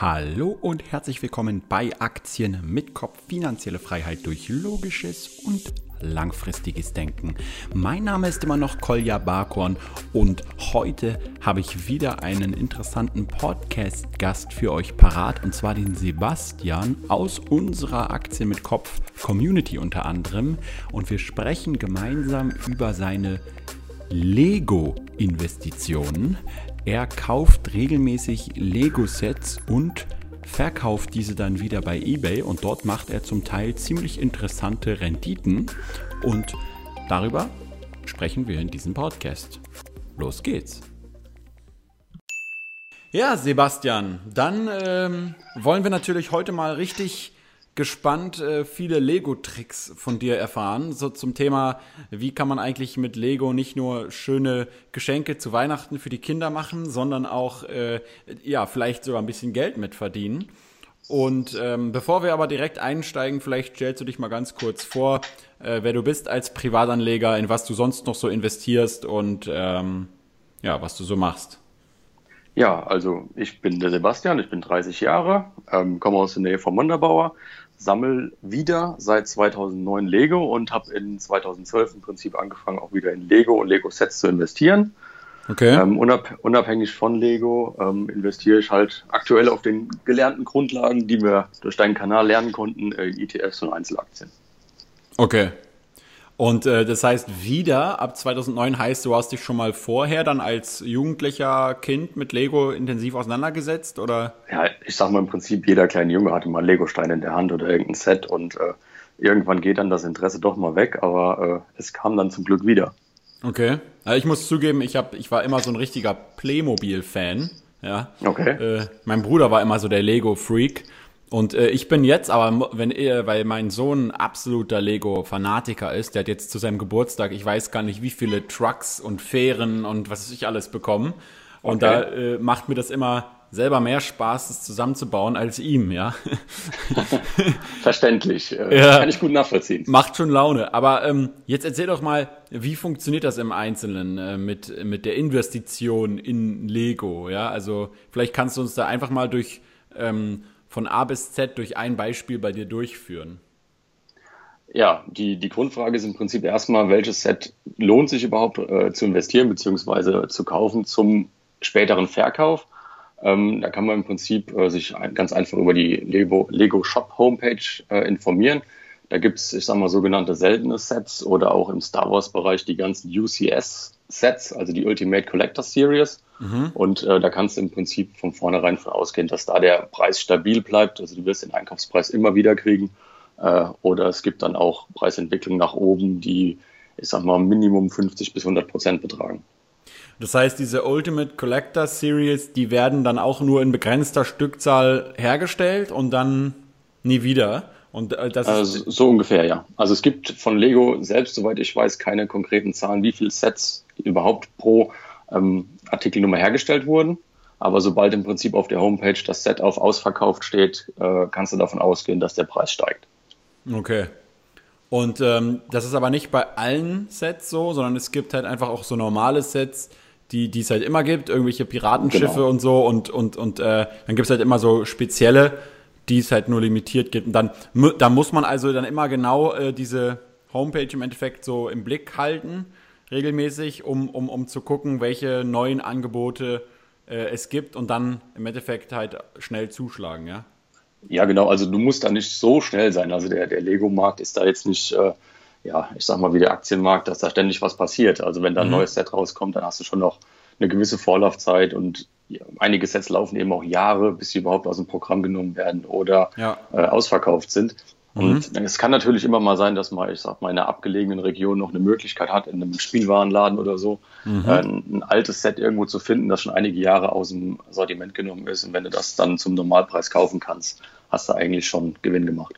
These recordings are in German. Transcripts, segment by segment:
Hallo und herzlich willkommen bei Aktien mit Kopf finanzielle Freiheit durch logisches und langfristiges Denken. Mein Name ist immer noch Kolja Barkorn und heute habe ich wieder einen interessanten Podcast-Gast für euch parat und zwar den Sebastian aus unserer Aktien mit Kopf Community unter anderem und wir sprechen gemeinsam über seine Lego-Investitionen. Er kauft regelmäßig Lego-Sets und verkauft diese dann wieder bei eBay und dort macht er zum Teil ziemlich interessante Renditen und darüber sprechen wir in diesem Podcast. Los geht's. Ja, Sebastian, dann ähm, wollen wir natürlich heute mal richtig gespannt äh, viele Lego-Tricks von dir erfahren. So zum Thema, wie kann man eigentlich mit Lego nicht nur schöne Geschenke zu Weihnachten für die Kinder machen, sondern auch, äh, ja, vielleicht sogar ein bisschen Geld mit verdienen. Und ähm, bevor wir aber direkt einsteigen, vielleicht stellst du dich mal ganz kurz vor, äh, wer du bist als Privatanleger, in was du sonst noch so investierst und ähm, ja, was du so machst. Ja, also ich bin der Sebastian, ich bin 30 Jahre, ähm, komme aus der Nähe von Monderbauer, sammle wieder seit 2009 Lego und habe in 2012 im Prinzip angefangen, auch wieder in Lego und Lego-Sets zu investieren. Okay. Ähm, unab unabhängig von Lego ähm, investiere ich halt aktuell auf den gelernten Grundlagen, die wir durch deinen Kanal lernen konnten, äh, ETFs und Einzelaktien. Okay, und äh, das heißt, wieder ab 2009 heißt, du hast dich schon mal vorher dann als jugendlicher Kind mit Lego intensiv auseinandergesetzt, oder? Ja, ich sag mal im Prinzip, jeder kleine Junge hatte mal einen Lego-Stein in der Hand oder irgendein Set und äh, irgendwann geht dann das Interesse doch mal weg, aber äh, es kam dann zum Glück wieder. Okay. Also ich muss zugeben, ich, hab, ich war immer so ein richtiger Playmobil-Fan. Ja. Okay. Äh, mein Bruder war immer so der Lego-Freak. Und äh, ich bin jetzt, aber wenn ihr, weil mein Sohn absoluter Lego-Fanatiker ist, der hat jetzt zu seinem Geburtstag, ich weiß gar nicht, wie viele Trucks und Fähren und was weiß ich alles bekommen. Und okay. da äh, macht mir das immer selber mehr Spaß, es zusammenzubauen als ihm, ja. Verständlich. Äh, ja. Kann ich gut nachvollziehen. Macht schon Laune. Aber ähm, jetzt erzähl doch mal, wie funktioniert das im Einzelnen äh, mit, mit der Investition in Lego, ja? Also vielleicht kannst du uns da einfach mal durch ähm, von A bis Z durch ein Beispiel bei dir durchführen? Ja, die, die Grundfrage ist im Prinzip erstmal, welches Set lohnt sich überhaupt äh, zu investieren bzw. zu kaufen zum späteren Verkauf. Ähm, da kann man im Prinzip äh, sich ein, ganz einfach über die Lego, Lego Shop Homepage äh, informieren. Da gibt es, ich sag mal, sogenannte seltene Sets oder auch im Star Wars-Bereich die ganzen UCS-Sets, also die Ultimate Collector Series. Mhm. Und äh, da kannst du im Prinzip von vornherein von ausgehen, dass da der Preis stabil bleibt. Also du wirst den Einkaufspreis immer wieder kriegen. Äh, oder es gibt dann auch Preisentwicklungen nach oben, die, ich sag mal, Minimum 50 bis 100 Prozent betragen. Das heißt, diese Ultimate Collector Series, die werden dann auch nur in begrenzter Stückzahl hergestellt und dann nie wieder. Und äh, das also, so ungefähr, ja. Also es gibt von Lego selbst, soweit ich weiß, keine konkreten Zahlen, wie viele Sets überhaupt pro ähm, Artikelnummer hergestellt wurden. Aber sobald im Prinzip auf der Homepage das Set auf ausverkauft steht, äh, kannst du davon ausgehen, dass der Preis steigt. Okay. Und ähm, das ist aber nicht bei allen Sets so, sondern es gibt halt einfach auch so normale Sets, die, die es halt immer gibt, irgendwelche Piratenschiffe genau. und so und, und, und äh, dann gibt es halt immer so spezielle, die es halt nur limitiert gibt. Und dann, da muss man also dann immer genau äh, diese Homepage im Endeffekt so im Blick halten regelmäßig, um, um, um zu gucken, welche neuen Angebote äh, es gibt und dann im Endeffekt halt schnell zuschlagen, ja? Ja, genau. Also du musst da nicht so schnell sein. Also der, der Lego-Markt ist da jetzt nicht, äh, ja, ich sag mal wie der Aktienmarkt, dass da ständig was passiert. Also wenn da ein mhm. neues Set rauskommt, dann hast du schon noch eine gewisse Vorlaufzeit und einige Sets laufen eben auch Jahre, bis sie überhaupt aus dem Programm genommen werden oder ja. äh, ausverkauft sind. Und mhm. es kann natürlich immer mal sein, dass man, ich sag mal, in einer abgelegenen Region noch eine Möglichkeit hat, in einem Spielwarenladen oder so, mhm. äh, ein, ein, altes Set irgendwo zu finden, das schon einige Jahre aus dem Sortiment genommen ist. Und wenn du das dann zum Normalpreis kaufen kannst, hast du eigentlich schon Gewinn gemacht.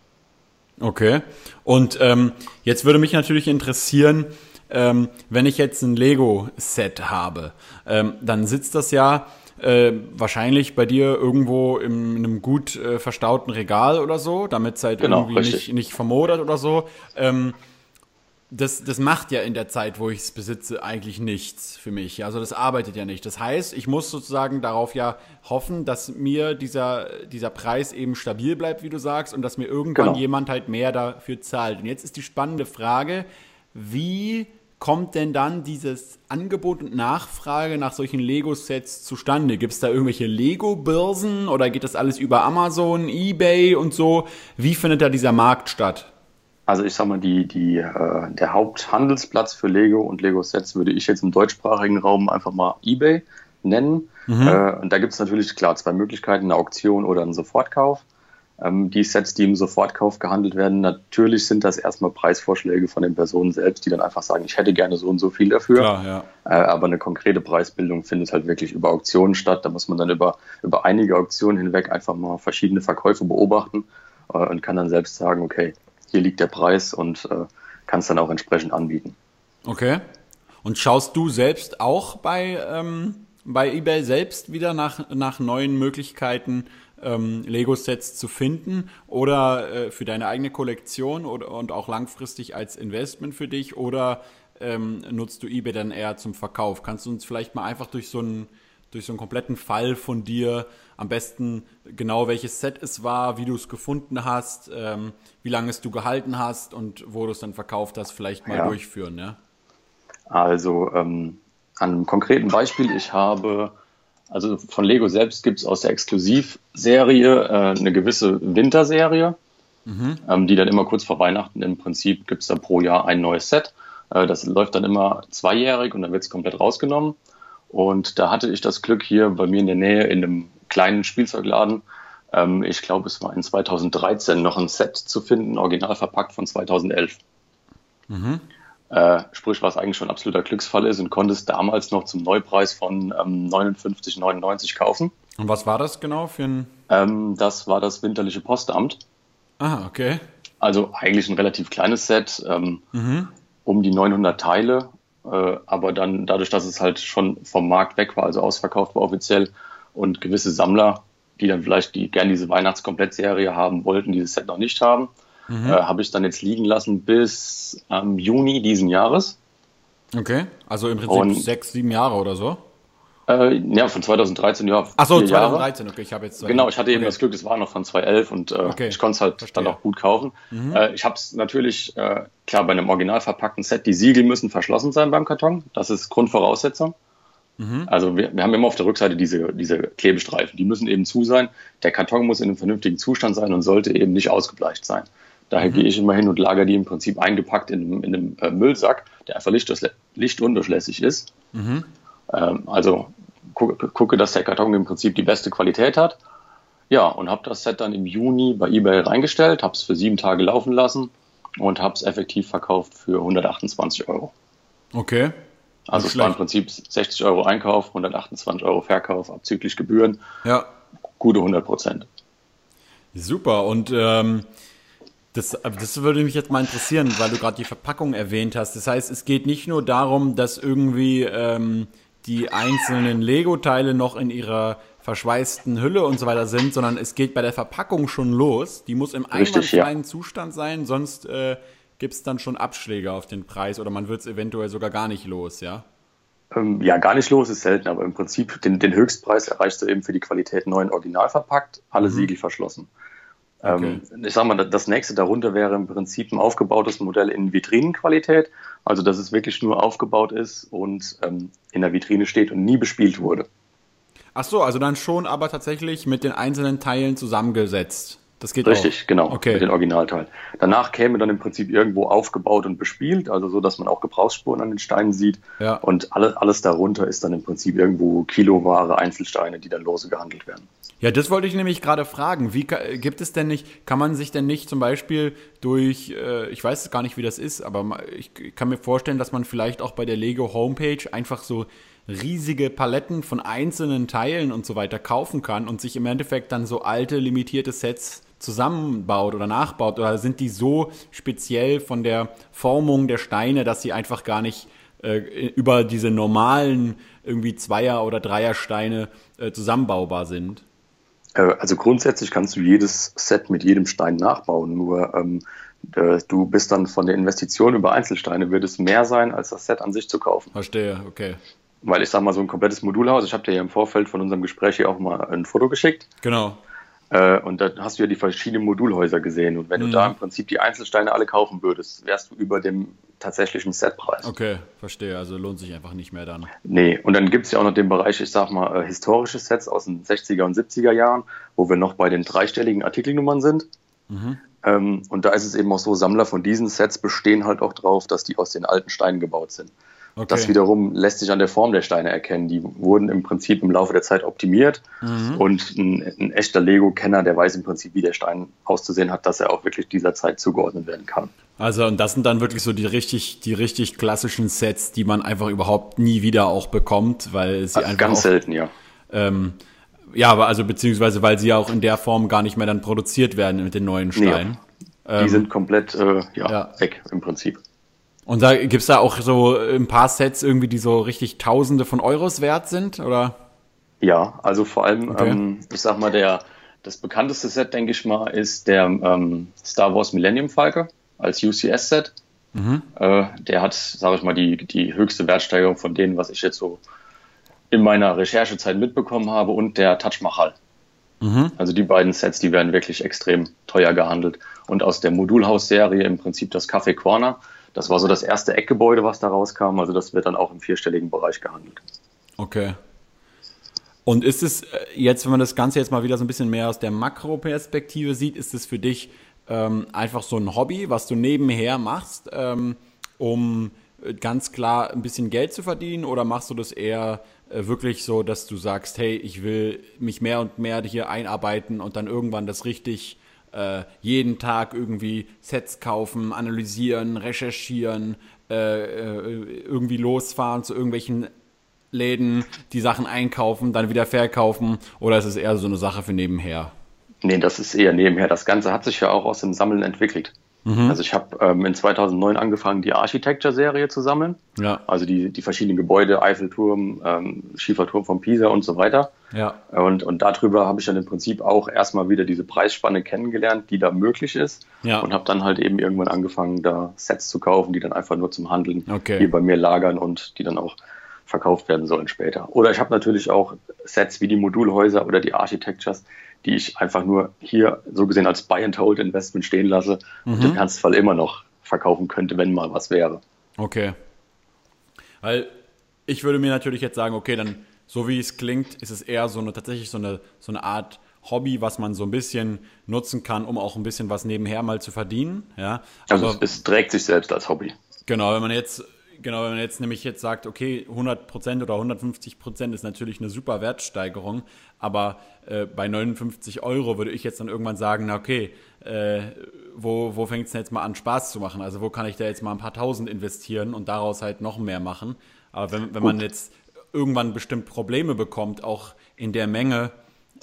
Okay. Und ähm, jetzt würde mich natürlich interessieren, ähm, wenn ich jetzt ein Lego-Set habe, ähm, dann sitzt das ja äh, wahrscheinlich bei dir irgendwo in, in einem gut äh, verstauten Regal oder so, damit es halt genau, irgendwie nicht, nicht vermodert oder so. Ähm, das, das macht ja in der Zeit, wo ich es besitze, eigentlich nichts für mich. Also das arbeitet ja nicht. Das heißt, ich muss sozusagen darauf ja hoffen, dass mir dieser, dieser Preis eben stabil bleibt, wie du sagst, und dass mir irgendwann genau. jemand halt mehr dafür zahlt. Und jetzt ist die spannende Frage, wie kommt denn dann dieses Angebot und Nachfrage nach solchen Lego-Sets zustande? Gibt es da irgendwelche Lego-Börsen oder geht das alles über Amazon, eBay und so? Wie findet da dieser Markt statt? Also ich sag mal, die, die, äh, der Haupthandelsplatz für Lego und Lego-Sets würde ich jetzt im deutschsprachigen Raum einfach mal eBay nennen. Mhm. Äh, und da gibt es natürlich klar zwei Möglichkeiten, eine Auktion oder einen Sofortkauf. Ähm, die Sets, die im Sofortkauf gehandelt werden, natürlich sind das erstmal Preisvorschläge von den Personen selbst, die dann einfach sagen, ich hätte gerne so und so viel dafür. Klar, ja. äh, aber eine konkrete Preisbildung findet halt wirklich über Auktionen statt. Da muss man dann über, über einige Auktionen hinweg einfach mal verschiedene Verkäufe beobachten äh, und kann dann selbst sagen, okay, hier liegt der Preis und äh, kannst dann auch entsprechend anbieten. Okay. Und schaust du selbst auch bei, ähm, bei eBay selbst wieder nach, nach neuen Möglichkeiten, ähm, Lego-Sets zu finden oder äh, für deine eigene Kollektion oder, und auch langfristig als Investment für dich oder ähm, nutzt du eBay dann eher zum Verkauf? Kannst du uns vielleicht mal einfach durch so einen, durch so einen kompletten Fall von dir am besten genau welches Set es war, wie du es gefunden hast, ähm, wie lange es du gehalten hast und wo du es dann verkauft hast, vielleicht mal ja. durchführen. Ja? Also ähm, an einem konkreten Beispiel, ich habe, also von Lego selbst gibt es aus der Exklusivserie äh, eine gewisse Winterserie, mhm. ähm, die dann immer kurz vor Weihnachten im Prinzip gibt es da pro Jahr ein neues Set. Äh, das läuft dann immer zweijährig und dann wird es komplett rausgenommen. Und da hatte ich das Glück hier bei mir in der Nähe in einem kleinen Spielzeugladen. Ähm, ich glaube, es war in 2013 noch ein Set zu finden, original verpackt von 2011. Mhm. Äh, sprich, was eigentlich schon ein absoluter Glücksfall ist und konnte es damals noch zum Neupreis von ähm, 59,99 kaufen. Und was war das genau für ein? Ähm, das war das winterliche Postamt. Ah, okay. Also eigentlich ein relativ kleines Set, ähm, mhm. um die 900 Teile, äh, aber dann dadurch, dass es halt schon vom Markt weg war, also ausverkauft war offiziell, und gewisse Sammler, die dann vielleicht die gerne diese Weihnachtskomplettserie haben wollten, dieses Set noch nicht haben, mhm. äh, habe ich dann jetzt liegen lassen bis ähm, Juni diesen Jahres. Okay, also im Prinzip und, sechs, sieben Jahre oder so? Äh, ja, von 2013, ja. Ach so, 2013, Jahre. okay, ich habe jetzt. Genau, ich hatte eben okay. das Glück, es war noch von 2011 und äh, okay. ich konnte es halt Verstehe. dann auch gut kaufen. Mhm. Äh, ich habe es natürlich, äh, klar, bei einem original verpackten Set, die Siegel müssen verschlossen sein beim Karton. Das ist Grundvoraussetzung. Mhm. Also wir, wir, haben immer auf der Rückseite diese, diese Klebestreifen, die müssen eben zu sein. Der Karton muss in einem vernünftigen Zustand sein und sollte eben nicht ausgebleicht sein. Daher mhm. gehe ich immer hin und lagere die im Prinzip eingepackt in, in einem äh, Müllsack, der einfach lichtundurchlässig ist. Mhm. Ähm, also gucke, gucke, dass der Karton im Prinzip die beste Qualität hat. Ja, und habe das Set dann im Juni bei eBay reingestellt, habe es für sieben Tage laufen lassen und habe es effektiv verkauft für 128 Euro. Okay. Also es war im Prinzip 60 Euro Einkauf, 128 Euro Verkauf, abzüglich Gebühren. Ja. Gute 100 Prozent. Super. Und ähm, das, das würde mich jetzt mal interessieren, weil du gerade die Verpackung erwähnt hast. Das heißt, es geht nicht nur darum, dass irgendwie ähm, die einzelnen Lego-Teile noch in ihrer verschweißten Hülle und so weiter sind, sondern es geht bei der Verpackung schon los. Die muss im einwandfreien ja. Zustand sein, sonst äh, gibt es dann schon Abschläge auf den Preis oder man wird es eventuell sogar gar nicht los, ja? Ähm, ja, gar nicht los ist selten, aber im Prinzip den, den Höchstpreis erreichst du eben für die Qualität neuen Original verpackt, alle mhm. Siegel verschlossen. Ähm, okay. ich sag mal, das nächste darunter wäre im Prinzip ein aufgebautes Modell in Vitrinenqualität, also dass es wirklich nur aufgebaut ist und ähm, in der Vitrine steht und nie bespielt wurde. Ach so, also dann schon aber tatsächlich mit den einzelnen Teilen zusammengesetzt. Das geht Richtig, auch. genau, okay. mit den Originalteilen. Danach käme dann im Prinzip irgendwo aufgebaut und bespielt, also so, dass man auch Gebrauchsspuren an den Steinen sieht. Ja. Und alle, alles darunter ist dann im Prinzip irgendwo Kiloware, Einzelsteine, die dann lose gehandelt werden. Ja, das wollte ich nämlich gerade fragen. Wie gibt es denn nicht, kann man sich denn nicht zum Beispiel durch, äh, ich weiß gar nicht, wie das ist, aber ich kann mir vorstellen, dass man vielleicht auch bei der Lego Homepage einfach so riesige Paletten von einzelnen Teilen und so weiter kaufen kann und sich im Endeffekt dann so alte limitierte Sets zusammenbaut oder nachbaut? Oder sind die so speziell von der Formung der Steine, dass sie einfach gar nicht äh, über diese normalen irgendwie Zweier- oder Dreiersteine äh, zusammenbaubar sind? Äh, also grundsätzlich kannst du jedes Set mit jedem Stein nachbauen, nur ähm, äh, du bist dann von der Investition über Einzelsteine, wird es mehr sein, als das Set an sich zu kaufen. Verstehe, okay. Weil ich sag mal, so ein komplettes Modulhaus, ich habe dir ja im Vorfeld von unserem Gespräch hier auch mal ein Foto geschickt. Genau. Äh, und da hast du ja die verschiedenen Modulhäuser gesehen. Und wenn mhm. du da im Prinzip die Einzelsteine alle kaufen würdest, wärst du über dem tatsächlichen Setpreis. Okay, verstehe. Also lohnt sich einfach nicht mehr dann. Nee, und dann gibt es ja auch noch den Bereich, ich sag mal, äh, historische Sets aus den 60er und 70er Jahren, wo wir noch bei den dreistelligen Artikelnummern sind. Mhm. Ähm, und da ist es eben auch so, Sammler von diesen Sets bestehen halt auch drauf, dass die aus den alten Steinen gebaut sind. Okay. Das wiederum lässt sich an der Form der Steine erkennen. Die wurden im Prinzip im Laufe der Zeit optimiert mhm. und ein, ein echter Lego-Kenner, der weiß im Prinzip, wie der Stein auszusehen hat, dass er auch wirklich dieser Zeit zugeordnet werden kann. Also und das sind dann wirklich so die richtig, die richtig klassischen Sets, die man einfach überhaupt nie wieder auch bekommt, weil sie einfach ganz auch, selten, ja. Ähm, ja, aber also beziehungsweise weil sie ja auch in der Form gar nicht mehr dann produziert werden mit den neuen Steinen. Nee, die ähm, sind komplett äh, ja, ja, weg im Prinzip. Und da gibt es da auch so ein paar Sets irgendwie, die so richtig Tausende von Euros wert sind, oder? Ja, also vor allem, okay. ähm, ich sag mal, der, das bekannteste Set, denke ich mal, ist der ähm, Star Wars Millennium Falke als UCS-Set. Mhm. Äh, der hat, sage ich mal, die, die höchste Wertsteigerung von denen, was ich jetzt so in meiner Recherchezeit mitbekommen habe, und der Taj Mahal. Mhm. Also die beiden Sets, die werden wirklich extrem teuer gehandelt. Und aus der Modulhaus-Serie im Prinzip das Café Corner das war so das erste Eckgebäude, was da rauskam. Also das wird dann auch im vierstelligen Bereich gehandelt. Okay. Und ist es äh, jetzt, wenn man das Ganze jetzt mal wieder so ein bisschen mehr aus der Makroperspektive sieht, ist es für dich ähm, einfach so ein Hobby, was du nebenher machst, ähm, um äh, ganz klar ein bisschen Geld zu verdienen? Oder machst du das eher äh, wirklich so, dass du sagst, hey, ich will mich mehr und mehr hier einarbeiten und dann irgendwann das richtig äh, jeden Tag irgendwie Sets kaufen, analysieren, recherchieren, äh, äh, irgendwie losfahren zu irgendwelchen Läden, die Sachen einkaufen, dann wieder verkaufen? Oder ist es eher so eine Sache für nebenher? Nee, das ist eher nebenher. Das Ganze hat sich ja auch aus dem Sammeln entwickelt. Mhm. Also ich habe ähm, in 2009 angefangen, die Architecture-Serie zu sammeln. Ja. Also die, die verschiedenen Gebäude, Eiffelturm, ähm, Schieferturm von Pisa und so weiter. Ja. Und, und darüber habe ich dann im Prinzip auch erstmal wieder diese Preisspanne kennengelernt, die da möglich ist. Ja. Und habe dann halt eben irgendwann angefangen, da Sets zu kaufen, die dann einfach nur zum Handeln okay. hier bei mir lagern und die dann auch verkauft werden sollen später. Oder ich habe natürlich auch Sets wie die Modulhäuser oder die Architectures, die ich einfach nur hier so gesehen als Buy-and-Hold-Investment stehen lasse mhm. und im Ernstfall immer noch verkaufen könnte, wenn mal was wäre. Okay. Weil ich würde mir natürlich jetzt sagen, okay, dann so wie es klingt, ist es eher so eine tatsächlich so eine, so eine Art Hobby, was man so ein bisschen nutzen kann, um auch ein bisschen was nebenher mal zu verdienen. Ja. Also Aber, es, es trägt sich selbst als Hobby. Genau, wenn man jetzt Genau, wenn man jetzt nämlich jetzt sagt, okay, 100% oder 150% ist natürlich eine super Wertsteigerung, aber äh, bei 59 Euro würde ich jetzt dann irgendwann sagen, na okay, äh, wo, wo fängt es denn jetzt mal an, Spaß zu machen? Also wo kann ich da jetzt mal ein paar Tausend investieren und daraus halt noch mehr machen? Aber wenn, wenn man jetzt irgendwann bestimmt Probleme bekommt, auch in der Menge,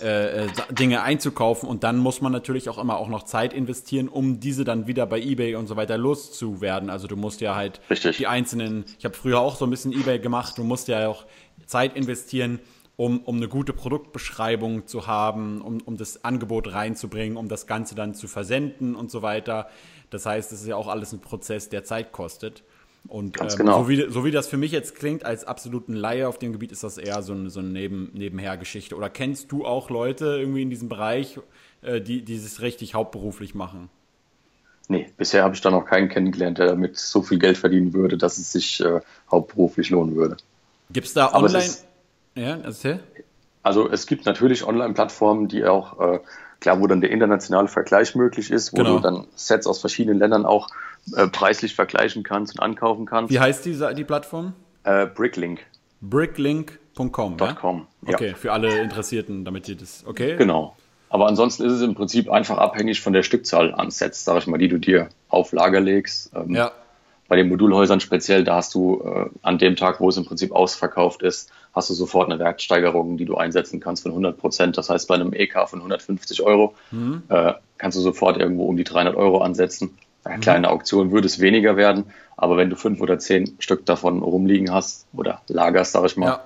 äh, Dinge einzukaufen und dann muss man natürlich auch immer auch noch Zeit investieren, um diese dann wieder bei eBay und so weiter loszuwerden. Also du musst ja halt Richtig. die einzelnen, ich habe früher auch so ein bisschen eBay gemacht, du musst ja auch Zeit investieren, um, um eine gute Produktbeschreibung zu haben, um, um das Angebot reinzubringen, um das Ganze dann zu versenden und so weiter. Das heißt, es ist ja auch alles ein Prozess, der Zeit kostet. Und ähm, genau. so, wie, so wie das für mich jetzt klingt, als absoluten Laie auf dem Gebiet, ist das eher so, ein, so eine Neben, Nebenhergeschichte. Oder kennst du auch Leute irgendwie in diesem Bereich, äh, die, die das richtig hauptberuflich machen? Nee, bisher habe ich da noch keinen kennengelernt, der damit so viel Geld verdienen würde, dass es sich äh, hauptberuflich lohnen würde. Gibt es da online? Ist, ja, erzähl. Also es gibt natürlich Online-Plattformen, die auch, äh, klar, wo dann der internationale Vergleich möglich ist, wo genau. du dann Sets aus verschiedenen Ländern auch äh, preislich vergleichen kannst und ankaufen kannst. Wie heißt die, die Plattform? Äh, Bricklink. Bricklink.com. Ja? .com, ja. Okay, für alle Interessierten, damit ihr das. Okay. Genau. Aber ansonsten ist es im Prinzip einfach abhängig von der Stückzahl an Sets, sag ich mal, die du dir auf Lager legst. Ähm, ja. Bei den Modulhäusern speziell, da hast du äh, an dem Tag, wo es im Prinzip ausverkauft ist, hast du sofort eine Wertsteigerung, die du einsetzen kannst von 100 Prozent. Das heißt, bei einem EK von 150 Euro mhm. äh, kannst du sofort irgendwo um die 300 Euro ansetzen. Bei mhm. kleine Auktion würde es weniger werden, aber wenn du fünf oder zehn Stück davon rumliegen hast oder lagerst, sag ich mal,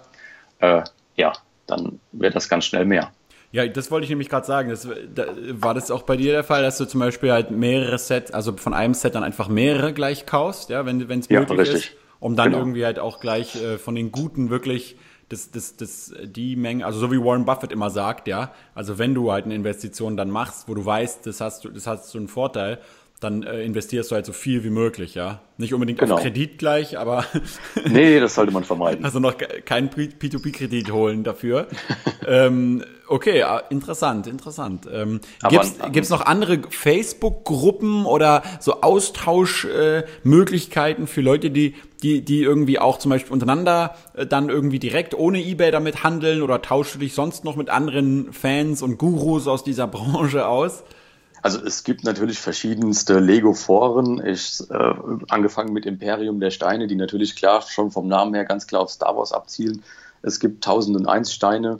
ja, äh, ja dann wird das ganz schnell mehr. Ja, das wollte ich nämlich gerade sagen. Das, da, war das auch bei dir der Fall, dass du zum Beispiel halt mehrere Sets, also von einem Set dann einfach mehrere gleich kaufst, ja, wenn es ja, möglich richtig. ist, um dann genau. irgendwie halt auch gleich äh, von den guten wirklich das, das, das, die Menge, also so wie Warren Buffett immer sagt, ja, also wenn du halt eine Investition dann machst, wo du weißt, das hast du, das hast du einen Vorteil, dann äh, investierst du halt so viel wie möglich, ja. Nicht unbedingt genau. auf Kredit gleich, aber. nee, das sollte man vermeiden. Also noch keinen P2P-Kredit holen dafür. ähm, okay, ah, interessant, interessant. Ähm, Gibt es noch andere Facebook-Gruppen oder so Austauschmöglichkeiten äh, für Leute, die, die, die irgendwie auch zum Beispiel untereinander äh, dann irgendwie direkt ohne Ebay damit handeln oder tauschst du dich sonst noch mit anderen Fans und Gurus aus dieser Branche aus? Also es gibt natürlich verschiedenste Lego-Foren. Ich äh, angefangen mit Imperium der Steine, die natürlich klar schon vom Namen her ganz klar auf Star Wars abzielen. Es gibt 1001 Steine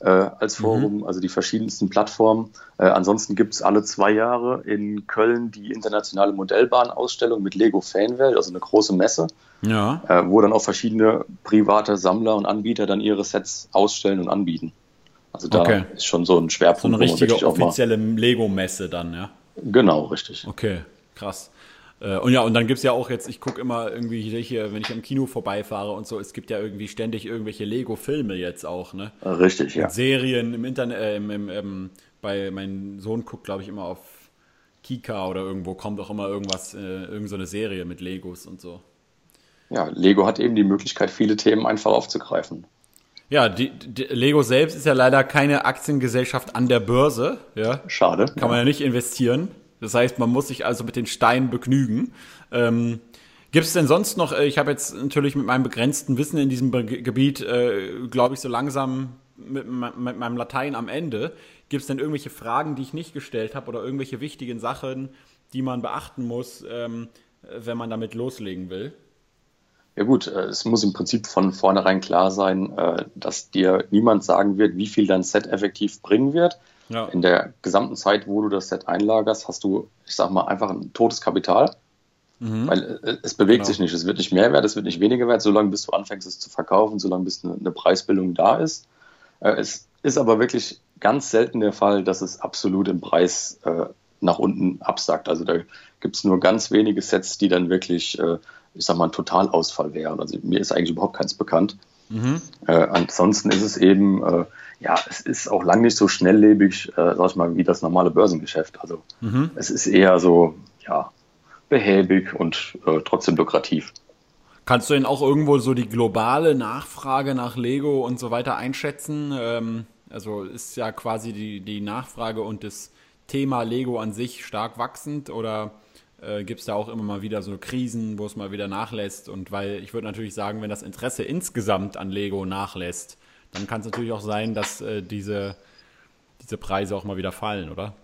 äh, als mhm. Forum, mhm. also die verschiedensten Plattformen. Äh, ansonsten gibt es alle zwei Jahre in Köln die internationale Modellbahnausstellung mit Lego Fanwelt, also eine große Messe, ja. äh, wo dann auch verschiedene private Sammler und Anbieter dann ihre Sets ausstellen und anbieten. Also da okay. ist schon so ein Schwerpunkt. So eine richtige offizielle Lego-Messe dann, ja? Genau, richtig. Okay, krass. Äh, und ja, und dann gibt es ja auch jetzt, ich gucke immer irgendwie hier, wenn ich am Kino vorbeifahre und so, es gibt ja irgendwie ständig irgendwelche Lego-Filme jetzt auch, ne? Richtig, ja. Und Serien im Internet, äh, im, im, im, bei, mein Sohn guckt, glaube ich, immer auf Kika oder irgendwo kommt auch immer irgendwas, äh, irgendeine so Serie mit Legos und so. Ja, Lego hat eben die Möglichkeit, viele Themen einfach aufzugreifen. Ja, die, die, Lego selbst ist ja leider keine Aktiengesellschaft an der Börse. Ja. Schade. Kann man ja nicht investieren. Das heißt, man muss sich also mit den Steinen begnügen. Ähm, Gibt es denn sonst noch, äh, ich habe jetzt natürlich mit meinem begrenzten Wissen in diesem Be Gebiet, äh, glaube ich, so langsam mit, mit, meinem Latein am Ende. Gibt es denn irgendwelche Fragen, die ich nicht gestellt habe oder irgendwelche wichtigen Sachen, die man beachten muss, ähm, wenn man damit loslegen will? Ja gut, äh, es muss im Prinzip von vornherein klar sein, äh, dass dir niemand sagen wird, wie viel dein Set effektiv bringen wird. Ja. In der gesamten Zeit, wo du das Set einlagerst, hast du, ich sag mal, einfach ein totes Kapital. Mhm. Weil äh, es bewegt genau. sich nicht, es wird nicht mehr wert, es wird nicht weniger wert, solange bis du anfängst es zu verkaufen, solange bis eine, eine Preisbildung da ist. Es ist aber wirklich ganz selten der Fall, dass es absolut im Preis nach unten absackt. Also da gibt es nur ganz wenige Sets, die dann wirklich ich sag mal, ein Totalausfall wäre. Also mir ist eigentlich überhaupt keins bekannt. Mhm. Äh, ansonsten ist es eben, äh, ja, es ist auch lang nicht so schnelllebig, äh, sag ich mal, wie das normale Börsengeschäft. Also mhm. es ist eher so, ja, behäbig und äh, trotzdem lukrativ. Kannst du denn auch irgendwo so die globale Nachfrage nach Lego und so weiter einschätzen? Ähm, also ist ja quasi die, die Nachfrage und das Thema Lego an sich stark wachsend oder äh, gibt es da auch immer mal wieder so Krisen, wo es mal wieder nachlässt. Und weil ich würde natürlich sagen, wenn das Interesse insgesamt an Lego nachlässt, dann kann es natürlich auch sein, dass äh, diese, diese Preise auch mal wieder fallen, oder?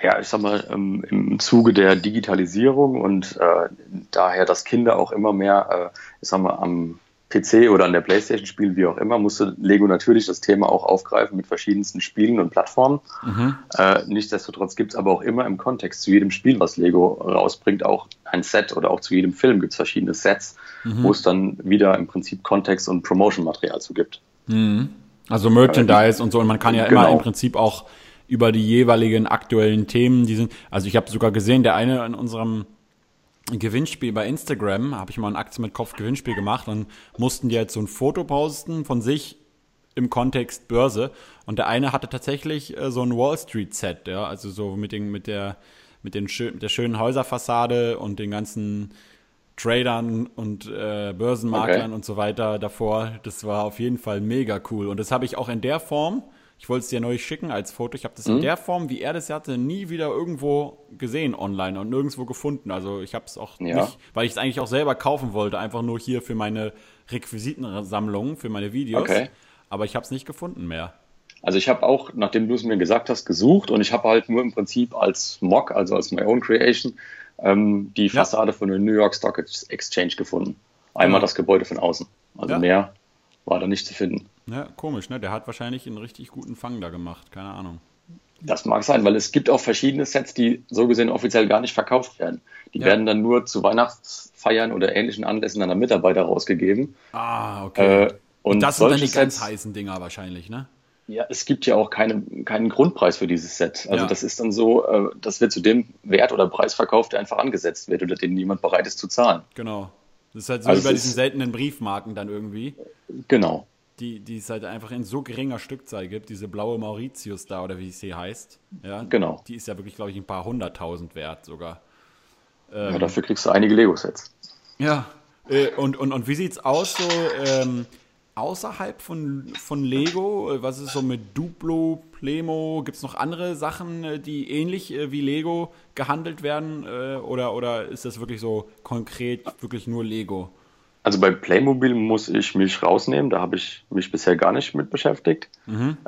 Ja, ich sag mal, ähm, im Zuge der Digitalisierung und äh, daher, dass Kinder auch immer mehr, äh, ich sag mal, am PC oder an der Playstation spielen, wie auch immer, musste Lego natürlich das Thema auch aufgreifen mit verschiedensten Spielen und Plattformen. Mhm. Äh, nichtsdestotrotz gibt es aber auch immer im Kontext zu jedem Spiel, was Lego rausbringt, auch ein Set oder auch zu jedem Film gibt es verschiedene Sets, mhm. wo es dann wieder im Prinzip Kontext und Promotion-Material zu gibt. Mhm. Also Merchandise äh, und so. Und man kann ja genau. immer im Prinzip auch über die jeweiligen aktuellen Themen, die sind, also ich habe sogar gesehen, der eine in unserem Gewinnspiel bei Instagram, habe ich mal ein Aktien mit Kopf Gewinnspiel gemacht und mussten die jetzt so ein Foto posten von sich im Kontext Börse und der eine hatte tatsächlich äh, so ein Wall Street Set, ja, also so mit den mit der mit den schön, der schönen Häuserfassade und den ganzen Tradern und äh, Börsenmaklern okay. und so weiter davor. Das war auf jeden Fall mega cool und das habe ich auch in der Form ich wollte es dir neu schicken als Foto. Ich habe das mhm. in der Form, wie er das hatte, nie wieder irgendwo gesehen online und nirgendwo gefunden. Also ich habe es auch ja. nicht, weil ich es eigentlich auch selber kaufen wollte, einfach nur hier für meine Requisitensammlung, für meine Videos. Okay. Aber ich habe es nicht gefunden mehr. Also ich habe auch, nachdem du es mir gesagt hast, gesucht und ich habe halt nur im Prinzip als Mock, also als my own creation, ähm, die Fassade ja. von der New York Stock Exchange gefunden. Einmal ja. das Gebäude von außen. Also mehr war da nicht zu finden. Ja, komisch, ne? Der hat wahrscheinlich einen richtig guten Fang da gemacht, keine Ahnung. Das mag sein, weil es gibt auch verschiedene Sets, die so gesehen offiziell gar nicht verkauft werden. Die ja. werden dann nur zu Weihnachtsfeiern oder ähnlichen Anlässen an Mitarbeiter rausgegeben. Ah, okay. Äh, und, und das sind dann die ganz heißen Dinger wahrscheinlich, ne? Ja, es gibt ja auch keine, keinen Grundpreis für dieses Set. Also Ja. das ist dann so, äh, das wird zu dem Wert oder Preis verkauft, der einfach angesetzt wird oder den niemand bereit ist zu zahlen. Genau. Das ist halt so Also wie bei es diesen seltenen Briefmarken dann irgendwie, Genau. Die, die es halt einfach in so geringer Stückzahl gibt. Diese blaue Mauritius da oder wie sie heißt. Ja, Genau. Die ist ja wirklich, glaube ich, ein paar hunderttausend wert sogar. Ja, dafür kriegst du einige Lego-Sets. Ja. Äh, und, und, und wie sieht's aus so ähm, außerhalb von, von Lego? Äh, Was ist so mit Duplo, Plemo? Gibt es noch andere Sachen, äh, die ähnlich äh, wie Lego gehandelt werden? Äh, oder, oder ist das wirklich so konkret wirklich nur Lego? Also bei Playmobil muss ich mich rausnehmen, da habe ich mich bisher gar nicht mit beschäftigt.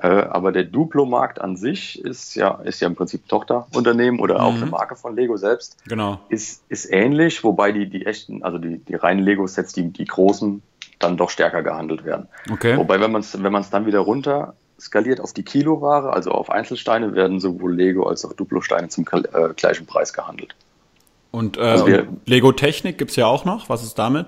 Äh, aber der Duplo-Markt an sich ist ja, ist ja im Prinzip Tochterunternehmen oder auch eine Marke von Lego selbst. Genau. Ist, ist ähnlich, wobei die, die echten, also die, die reinen Lego-Sets, die, die großen, dann doch stärker gehandelt werden. Okay. Wobei, wenn man es wenn man's dann wieder runter skaliert auf die Kiloware, also auf Einzelsteine, werden sowohl Lego als auch Duplo-Steine zum äh, gleichen Preis gehandelt. Und, äh, Also wir- und Lego Technik gibt es ja auch noch. Was ist damit?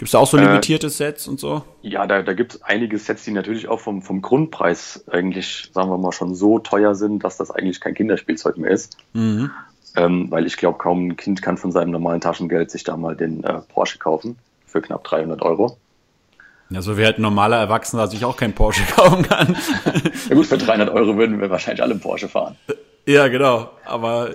Gibt es da auch so Äh, limitierte Sets und so? Ja, da, da gibt es einige Sets, die natürlich auch vom, vom Grundpreis eigentlich, sagen wir mal, schon so teuer sind, dass das eigentlich kein Kinderspielzeug mehr ist. Mhm. Ähm, weil ich glaube, kaum ein Kind kann von seinem normalen Taschengeld sich da mal den äh, Porsche kaufen für knapp 300 Euro. Ja, so wie halt ein normaler Erwachsener sich auch kein Porsche kaufen kann. Ja gut, für 300 Euro würden wir wahrscheinlich alle Porsche fahren. Ja, genau. Aber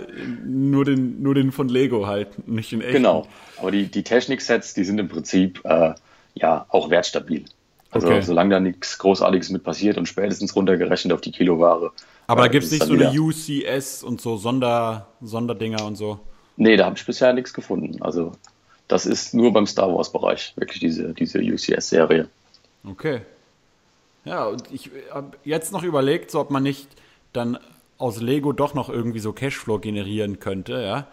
nur den, nur den von Lego halt, nicht den echten. Genau. Aber die, die Technik-Sets, die sind im Prinzip äh, ja auch wertstabil. Also Okay. solange da nichts Großartiges mit passiert und spätestens runtergerechnet auf die Kiloware. Aber da äh, gibt es nicht so eine UCS und so Sonder, Sonderdinger und so. Nee, da habe ich bisher nichts gefunden. Also das ist nur beim Star Wars-Bereich, wirklich diese, diese UCS-Serie. Okay. Ja, und ich habe jetzt noch überlegt, so ob man nicht dann aus Lego doch noch irgendwie so Cashflow generieren könnte, ja.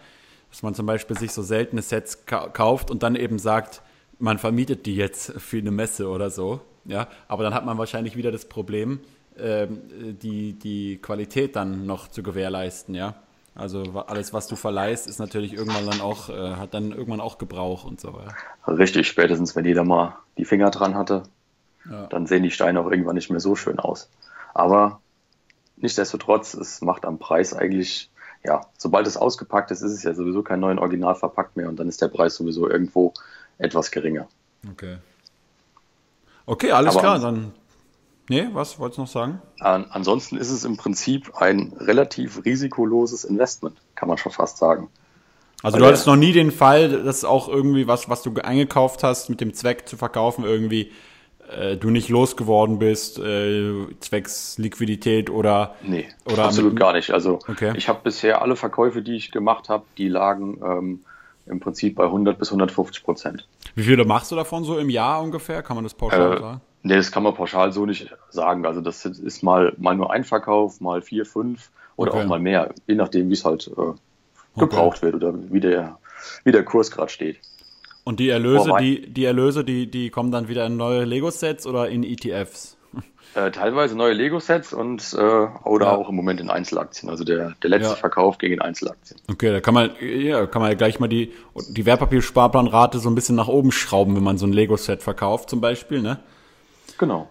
Dass man zum Beispiel sich so seltene Sets ka kauft und dann eben sagt, man vermietet die jetzt für eine Messe oder so, ja. Aber dann hat man wahrscheinlich wieder das Problem, ähm, die, die Qualität dann noch zu gewährleisten, ja. Also alles, was du verleihst, ist natürlich irgendwann dann auch, äh, hat dann irgendwann auch Gebrauch und so, ja. Richtig, spätestens wenn jeder mal die Finger dran hatte, Ja. dann sehen die Steine auch irgendwann nicht mehr so schön aus. Aber nichtsdestotrotz, es macht am Preis eigentlich, ja, sobald es ausgepackt ist, ist es ja sowieso kein neuen Original verpackt mehr und dann ist der Preis sowieso irgendwo etwas geringer. Okay. Okay, alles Aber klar, dann. Nee, was wolltest du noch sagen? An, ansonsten ist es im Prinzip ein relativ risikoloses Investment, kann man schon fast sagen. Also Weil du hattest noch nie den Fall, dass auch irgendwie was, was du eingekauft hast, mit dem Zweck zu verkaufen, irgendwie äh, du nicht losgeworden bist, äh, zwecks Liquidität oder Nee, Oder absolut gar nicht. Also Okay. ich habe bisher alle Verkäufe, die ich gemacht habe, die lagen ähm, im Prinzip bei 100 bis 150 Prozent. wie viele machst du davon so im Jahr ungefähr? Kann man das pauschal Äh, sagen? nee, das kann man pauschal so nicht sagen. Also das ist mal, mal nur ein Verkauf, mal vier, fünf oder Okay. auch mal mehr, je nachdem, wie es halt äh, gebraucht wird oder wie der, wie der Kurs gerade steht. Und die Erlöse, Wobei- die, die Erlöse, die, die kommen dann wieder in neue Lego-Sets oder in ETFs? Äh, teilweise neue Lego-Sets und äh, oder Ja. auch im Moment in Einzelaktien. Also der, der letzte Ja. Verkauf ging in Einzelaktien. Okay, da kann man, ja, kann man ja gleich mal die, die Wertpapiersparplanrate so ein bisschen nach oben schrauben, wenn man so ein Lego-Set verkauft zum Beispiel, ne? Genau.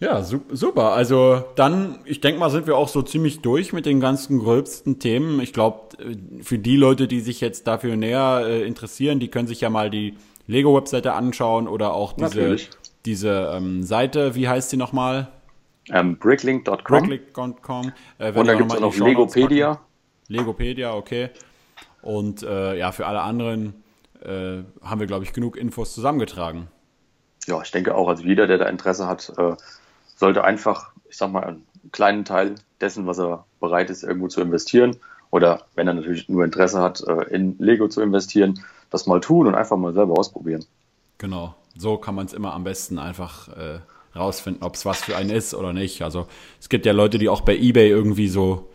Ja, su super. Also dann, ich denke mal, sind wir auch so ziemlich durch mit den ganzen gröbsten Themen. Ich glaube, für die Leute, die sich jetzt dafür näher äh, interessieren, die können sich ja mal die Lego-Webseite anschauen oder auch diese, Natürlich. diese ähm, Seite, wie heißt die nochmal? Ähm, Bricklink.com Bricklink.com. Äh, und da gibt es noch Legopedia. Legopedia, okay. Und äh, ja, für alle anderen äh, haben wir, glaube ich, genug Infos zusammengetragen. Ja, ich denke auch, also jeder, der da Interesse hat, äh, sollte einfach, ich sag mal, einen kleinen Teil dessen, was er bereit ist, irgendwo zu investieren, oder wenn er natürlich nur Interesse hat, äh, in Lego zu investieren, das mal tun und einfach mal selber ausprobieren. Genau. So kann man es immer am besten einfach äh, rausfinden, ob es was für einen ist oder nicht. Also es gibt ja Leute, die auch bei eBay irgendwie so.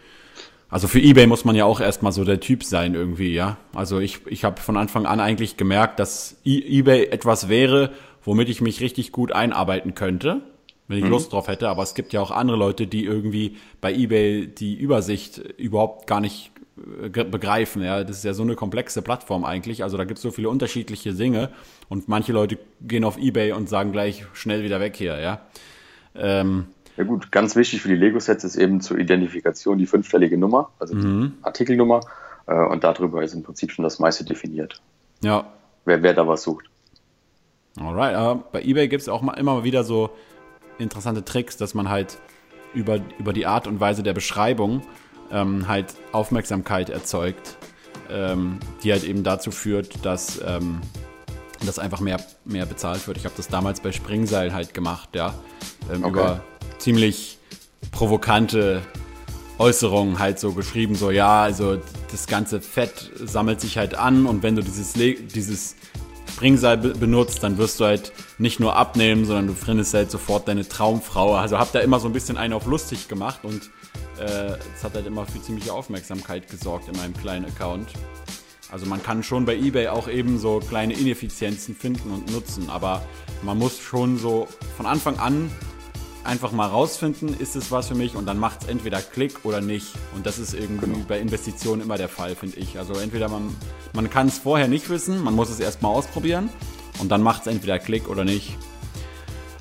Also für eBay muss man ja auch erstmal so der Typ sein irgendwie, ja. Also ich, ich habe von Anfang an eigentlich gemerkt, dass e eBay etwas wäre, womit ich mich richtig gut einarbeiten könnte, wenn ich Lust drauf hätte. Aber es gibt ja auch andere Leute, die irgendwie bei eBay die Übersicht überhaupt gar nicht äh, begreifen. Ja, das ist ja so eine komplexe Plattform eigentlich. Also da gibt es so viele unterschiedliche Dinge und manche Leute gehen auf eBay und sagen gleich schnell wieder weg hier. Ja, ähm, Ja gut, ganz wichtig für die Lego-Sets ist eben zur Identifikation die fünfstellige Nummer, also mhm. die Artikelnummer. Äh, und darüber ist im Prinzip schon das meiste definiert. Ja. Wer, wer da was sucht. Alright, aber bei eBay gibt es auch mal, immer wieder so interessante Tricks, dass man halt über, über die Art und Weise der Beschreibung ähm, halt Aufmerksamkeit erzeugt, ähm, die halt eben dazu führt, dass, ähm, dass einfach mehr, mehr bezahlt wird. Ich habe das damals bei Springseil halt gemacht, ja. Ähm, okay. Über ziemlich provokante Äußerungen halt so geschrieben, so ja, also das ganze Fett sammelt sich halt an und wenn du dieses, dieses Springseil benutzt, dann wirst du halt nicht nur abnehmen, sondern du findest halt sofort deine Traumfrau. Also hab da immer so ein bisschen einen auf lustig gemacht und es äh, hat halt immer für ziemliche Aufmerksamkeit gesorgt in meinem kleinen Account. Also man kann schon bei eBay auch eben so kleine Ineffizienzen finden und nutzen, aber man muss schon so von Anfang an einfach mal rausfinden, ist es was für mich und dann macht es entweder Klick oder nicht. Und das ist irgendwie genau. bei Investitionen immer der Fall, finde ich. Also entweder man, man kann es vorher nicht wissen, man muss es erstmal ausprobieren und dann macht es entweder Klick oder nicht.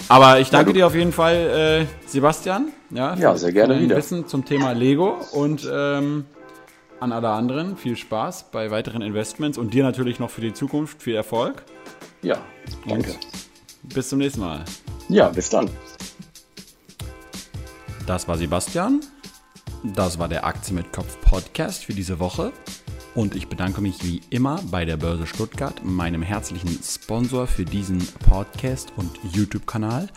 Aber ich danke ja, dir auf jeden Fall, äh, Sebastian. Ja, ja sehr gerne wieder. Wissen zum Thema Lego und ähm, an alle anderen viel Spaß bei weiteren Investments und dir natürlich noch für die Zukunft viel Erfolg. Ja, danke. Und bis zum nächsten Mal. Ja, bis dann. Das war Sebastian. Das war der Aktie mit Kopf Podcast für diese Woche. Und ich bedanke mich wie immer bei der Börse Stuttgart, meinem herzlichen Sponsor für diesen Podcast und YouTube-Kanal.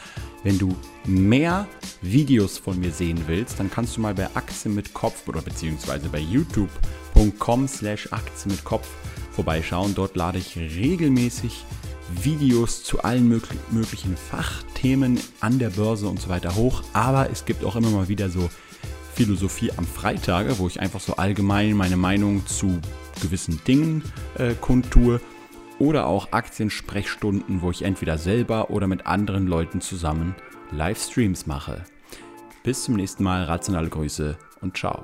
Wenn du mehr Videos von mir sehen willst, dann kannst du mal bei Aktien mit Kopf oder beziehungsweise bei youtube.com slash Aktien mit Kopf vorbeischauen. Dort lade ich regelmäßig Videos zu allen möglichen Fachthemen an der Börse und so weiter hoch. Aber es gibt auch immer mal wieder so Philosophie am Freitage, wo ich einfach so allgemein meine Meinung zu gewissen Dingen äh, kundtue. Oder auch Aktiensprechstunden, wo ich entweder selber oder mit anderen Leuten zusammen Livestreams mache. Bis zum nächsten Mal, rationale Grüße und ciao.